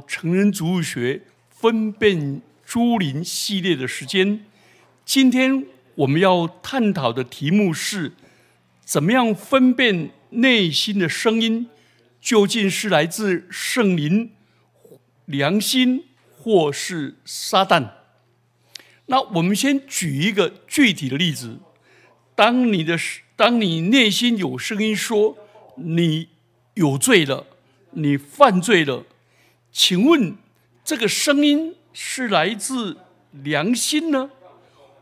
成人植物学分辨株林系列的时间，今天我们要探讨的题目是：怎么样分辨内心的声音究竟是来自圣灵、良心，或是撒旦？那我们先举一个具体的例子：当你的当你内心有声音说你有罪了，你犯罪了。请问，这个声音是来自良心呢，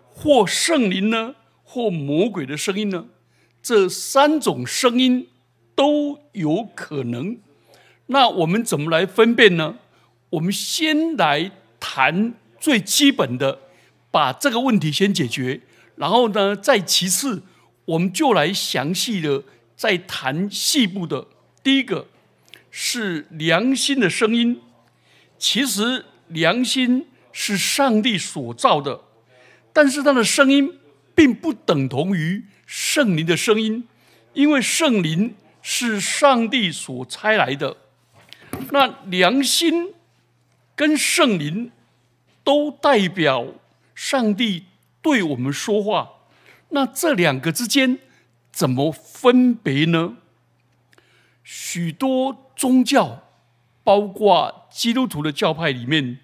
或圣灵呢，或魔鬼的声音呢？这三种声音都有可能。那我们怎么来分辨呢？我们先来谈最基本的，把这个问题先解决，然后呢，再其次，我们就来详细的再谈细部的。第一个。是良心的声音，其实良心是上帝所造的，但是它的声音并不等同于圣灵的声音，因为圣灵是上帝所差来的。那良心跟圣灵都代表上帝对我们说话，那这两个之间怎么分别呢？许多。宗教，包括基督徒的教派里面，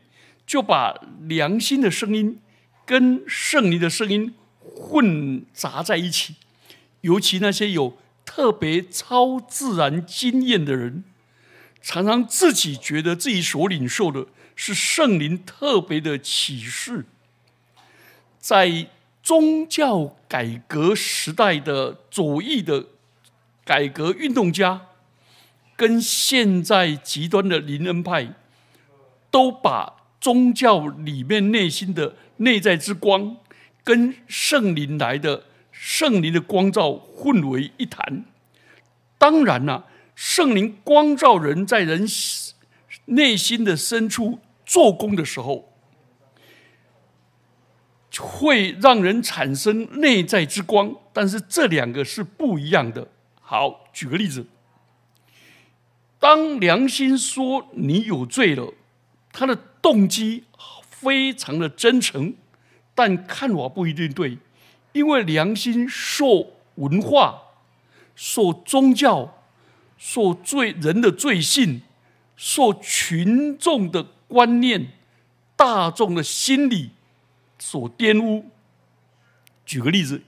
就把良心的声音跟圣灵的声音混杂在一起。尤其那些有特别超自然经验的人，常常自己觉得自己所领受的是圣灵特别的启示。在宗教改革时代的左翼的改革运动家。跟现在极端的灵恩派，都把宗教里面内心的内在之光，跟圣灵来的圣灵的光照混为一谈。当然啦，圣灵光照人在人内心的深处做工的时候，会让人产生内在之光。但是这两个是不一样的。好，举个例子。当良心说你有罪了，他的动机非常的真诚，但看法不一定对，因为良心受文化、受宗教、受罪人的罪性、受群众的观念、大众的心理所玷污。举个例子，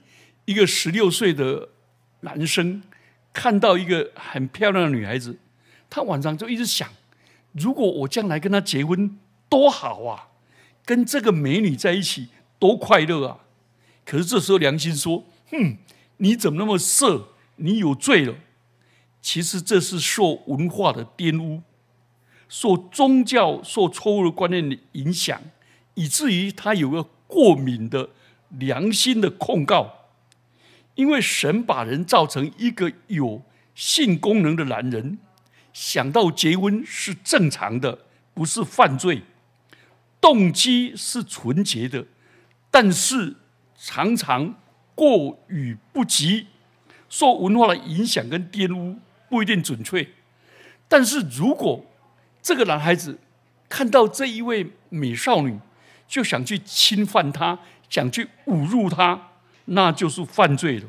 一个十六岁的男生看到一个很漂亮的女孩子。他晚上就一直想，如果我将来跟他结婚多好啊，跟这个美女在一起多快乐啊！可是这时候良心说：“哼，你怎么那么色？你有罪了。”其实这是受文化的玷污，受宗教、受错误的观念的影响，以至于他有个过敏的良心的控告。因为神把人造成一个有性功能的男人。想到结婚是正常的，不是犯罪，动机是纯洁的，但是常常过于不及，受文化的影响跟玷污不一定准确。但是如果这个男孩子看到这一位美少女，就想去侵犯她，想去侮辱她，那就是犯罪了。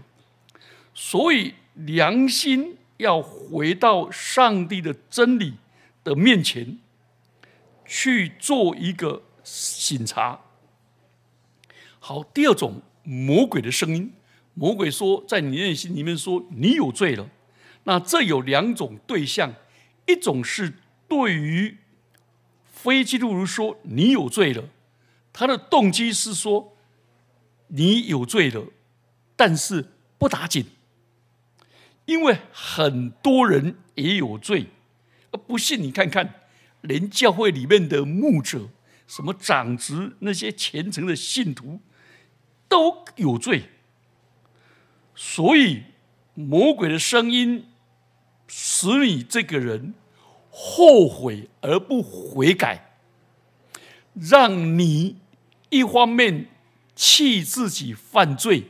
所以良心。要回到上帝的真理的面前去做一个审查。好，第二种魔鬼的声音，魔鬼说在你内心里面说你有罪了。那这有两种对象，一种是对于非基督徒说你有罪了，他的动机是说你有罪了，但是不打紧。因为很多人也有罪，不信你看看，连教会里面的牧者、什么长子那些虔诚的信徒都有罪，所以魔鬼的声音使你这个人后悔而不悔改，让你一方面气自己犯罪，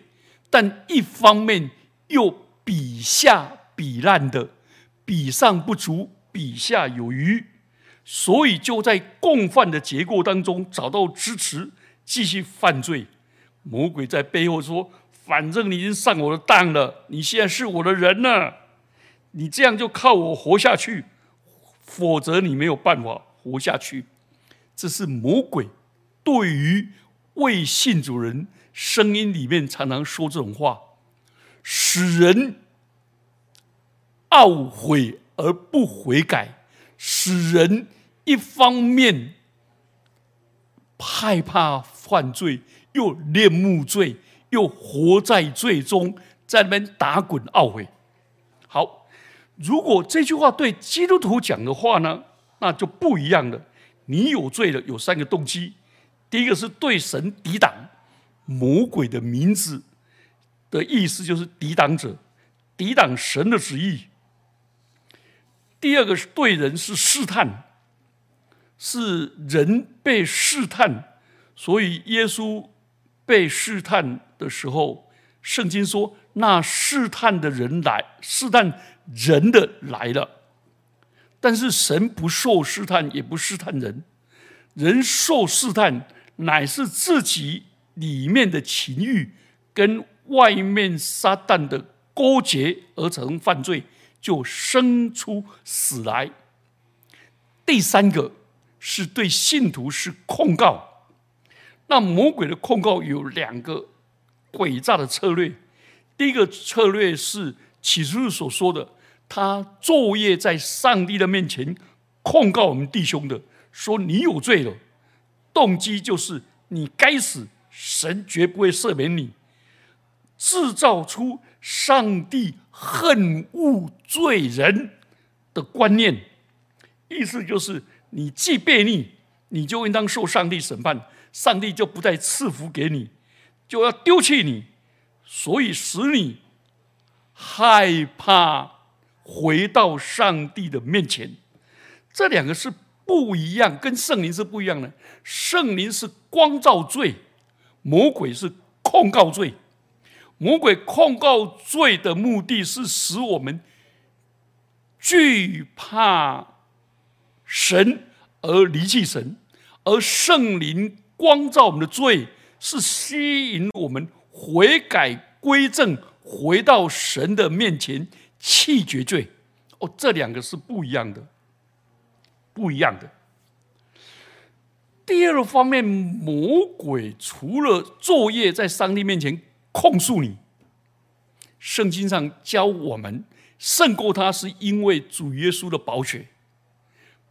但一方面又。比下比烂的，比上不足，比下有余，所以就在共犯的结构当中找到支持，继续犯罪。魔鬼在背后说：“反正你已经上我的当了，你现在是我的人了，你这样就靠我活下去，否则你没有办法活下去。”这是魔鬼对于未信主人声音里面常常说这种话，使人懊悔而不悔改，使人。一方面害怕犯罪，又恋慕罪，又活在罪中，在那边打滚懊悔。好，如果这句话对基督徒讲的话呢，那就不一样了。你有罪了，有三个动机：第一个是对神抵挡，魔鬼的名字的意思就是抵挡者，抵挡神的旨意；第二个是对人是试探。是人被试探，所以耶稣被试探的时候，圣经说那试探的人来，试探人的来了。但是神不受试探，也不试探人，人受试探乃是自己里面的情欲跟外面撒旦的勾结而成犯罪，就生出死来。第三个。是对信徒是控告，那魔鬼的控告有两个诡诈的策略。第一个策略是启示录所说的，他昼夜在上帝的面前控告我们弟兄的，说你有罪了，动机就是你该死，神绝不会赦免你，制造出上帝恨恶罪人的观念，意思就是。你既悖逆，你就应当受上帝审判，上帝就不再赐福给你，就要丢弃你，所以使你害怕回到上帝的面前。这两个是不一样，跟圣灵是不一样的。圣灵是光照罪，魔鬼是控告罪。魔鬼控告罪的目的是使我们惧怕。神而离弃神，而圣灵光照我们的罪，是吸引我们悔改归正，回到神的面前弃绝罪。哦，这两个是不一样的，不一样的。第二方面，魔鬼除了作业在上帝面前控诉你，圣经上教我们胜过他，是因为主耶稣的宝血。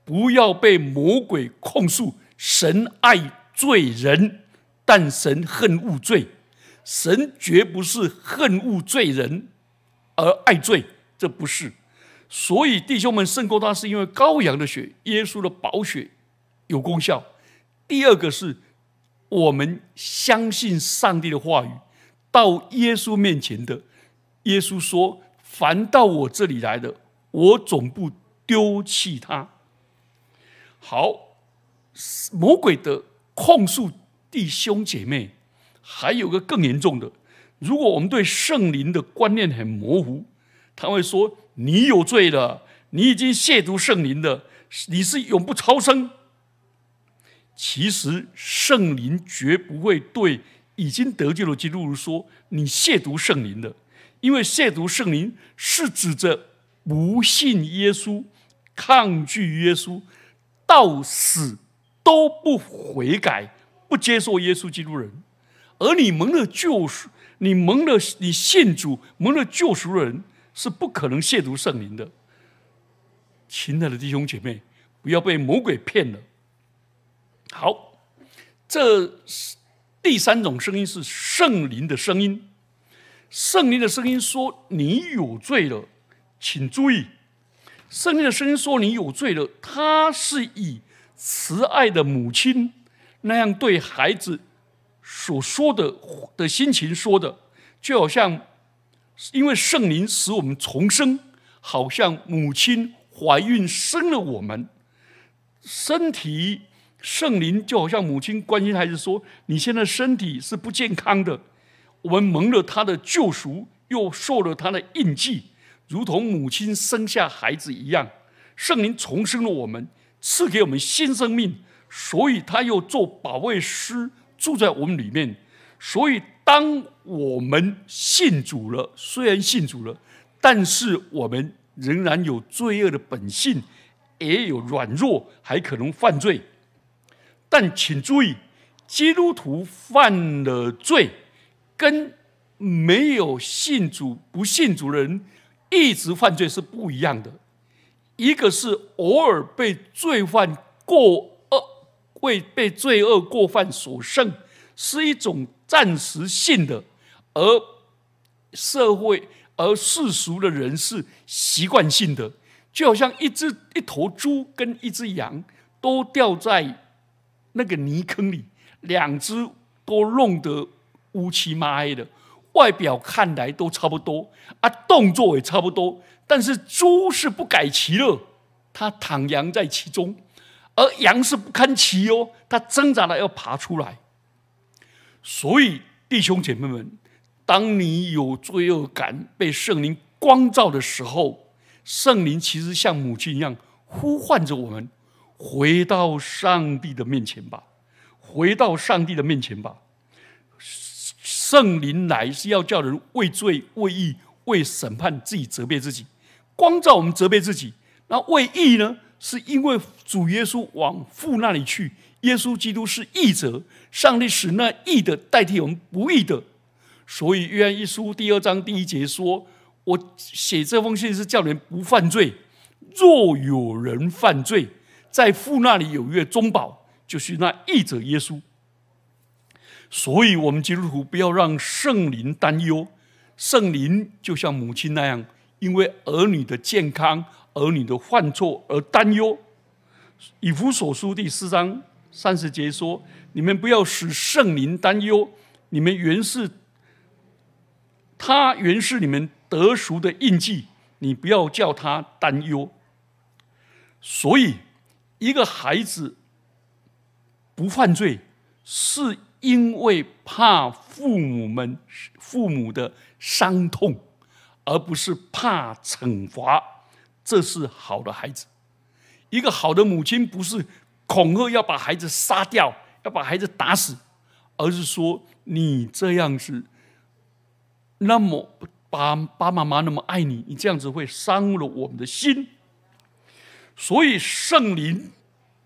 不要被魔鬼控诉，神爱罪人，但神恨恶罪。神绝不是恨恶罪人而爱罪，这不是。所以弟兄们胜过他，是因为羔羊的血，耶稣的宝血有功效。第二个是我们相信上帝的话语，到耶稣面前的。耶稣说：“凡到我这里来的，我总不丢弃他。”好，魔鬼的控诉弟兄姐妹，还有个更严重的。如果我们对圣灵的观念很模糊，他会说：“你有罪了，你已经亵渎圣灵了，你是永不超生。”其实圣灵绝不会对已经得救的基督徒说：“你亵渎圣灵的。”因为亵渎圣灵是指着不信耶稣、抗拒耶稣。到死都不悔改，不接受耶稣基督人，而你蒙了救赎，你蒙了你信主蒙了救赎的人，是不可能亵渎圣灵的。亲爱的弟兄姐妹，不要被魔鬼骗了。好，这是第三种声音是圣灵的声音。圣灵的声音说：“你有罪了，请注意。”圣灵的声音说：“你有罪了。”他是以慈爱的母亲那样对孩子所说的的心情说的，就好像因为圣灵使我们重生，好像母亲怀孕生了我们身体，圣灵就好像母亲关心孩子说：“你现在身体是不健康的。”我们蒙了他的救赎，又受了他的印记。如同母亲生下孩子一样，圣灵重生了我们，赐给我们新生命，所以他又做保卫师住在我们里面。所以，当我们信主了，虽然信主了，但是我们仍然有罪恶的本性，也有软弱，还可能犯罪。但请注意，基督徒犯了罪，跟没有信主、不信主的人一直犯罪是不一样的。一个是偶尔被罪犯过恶，为被罪恶过犯所胜，是一种暂时性的；而社会、而世俗的人是习惯性的，就好像一只一头猪跟一只羊都掉在那个泥坑里，两只都弄得乌漆嘛黑的，外表看来都差不多啊，动作也差不多。但是猪是不改其乐，它躺羊在其中；而羊是不堪其忧，它挣扎的要爬出来。所以弟兄姐妹们，当你有罪恶感被圣灵光照的时候，圣灵其实像母亲一样呼唤着我们，回到上帝的面前吧，回到上帝的面前吧。圣灵来是要叫人为罪、为义、为审判自己责备自己。光照我们责备自己，那为义呢？是因为主耶稣往父那里去，耶稣基督是义者，上帝使那义的代替我们不义的，所以约翰一书第二章第一节说：“我写这封信是叫人不犯罪，若有人犯罪，在父那里有一个中宝，就是那义者耶稣。”所以，我们基督徒不要让圣灵担忧，圣灵就像母亲那样。因为儿女的健康、儿女的犯错而担忧。以弗所书第四章三十节说：“你们不要使圣灵担忧，你们原是他原是你们得赎的印记，你不要叫他担忧。”所以，一个孩子不犯罪，是因为怕父母们父母的伤痛。而不是怕惩罚，这是好的孩子。一个好的母亲不是恐吓要把孩子杀掉，要把孩子打死，而是说你这样子，那么爸爸妈妈那么爱你，你这样子会伤了我们的心。所以圣灵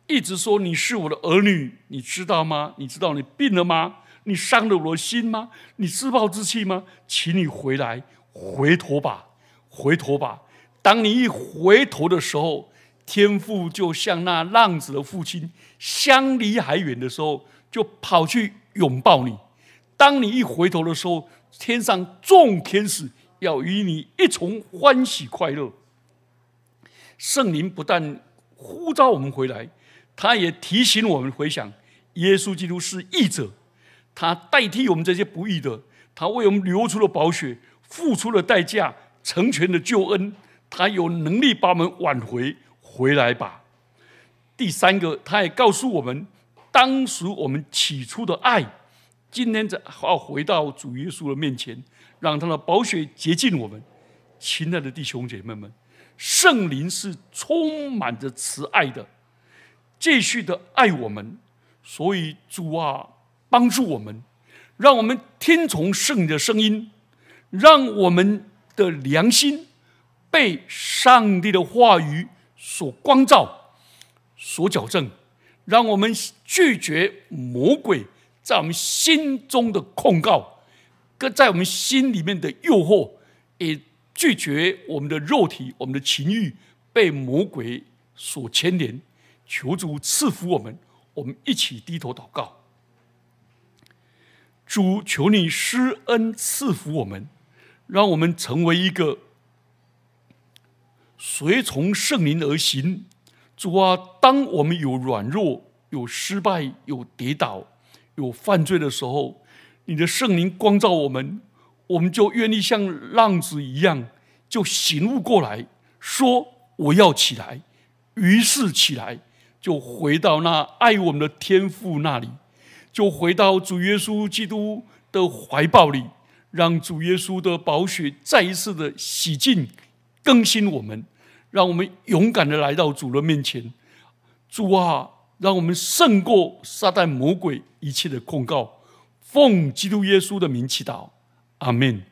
一直说你是我的儿女，你知道吗？你知道你病了吗？你伤了我的心吗？你自暴自弃吗？请你回来。回头吧，回头吧！当你一回头的时候，天父就像那浪子的父亲，相离还远的时候，就跑去拥抱你。当你一回头的时候，天上众天使要与你一同欢喜快乐。圣灵不但呼召我们回来，他也提醒我们回想：耶稣基督是义者，他代替我们这些不义的，他为我们流出了宝血。付出了代价，成全了救恩，他有能力把我们挽回回来吧。第三个，他也告诉我们，当时我们起初的爱，今天在要回到主耶稣的面前，让他的宝血洁净我们。亲爱的弟兄姐妹们，圣灵是充满着慈爱的，继续的爱我们。所以主啊，帮助我们，让我们听从圣灵的声音。让我们的良心被上帝的话语所光照、所矫正，让我们拒绝魔鬼在我们心中的控告，跟在我们心里面的诱惑，也拒绝我们的肉体、我们的情欲被魔鬼所牵连。求主赐福我们，我们一起低头祷告。主，求你施恩赐福我们。让我们成为一个随从圣灵而行。主啊，当我们有软弱、有失败、有跌倒、有犯罪的时候，你的圣灵光照我们，我们就愿意像浪子一样，就醒悟过来，说我要起来。于是起来，就回到那爱我们的天父那里，就回到主耶稣基督的怀抱里。让主耶稣的宝血再一次的洗净、更新我们，让我们勇敢的来到主的面前。主啊，让我们胜过撒旦魔鬼一切的控告。奉基督耶稣的名祈祷， 아멘.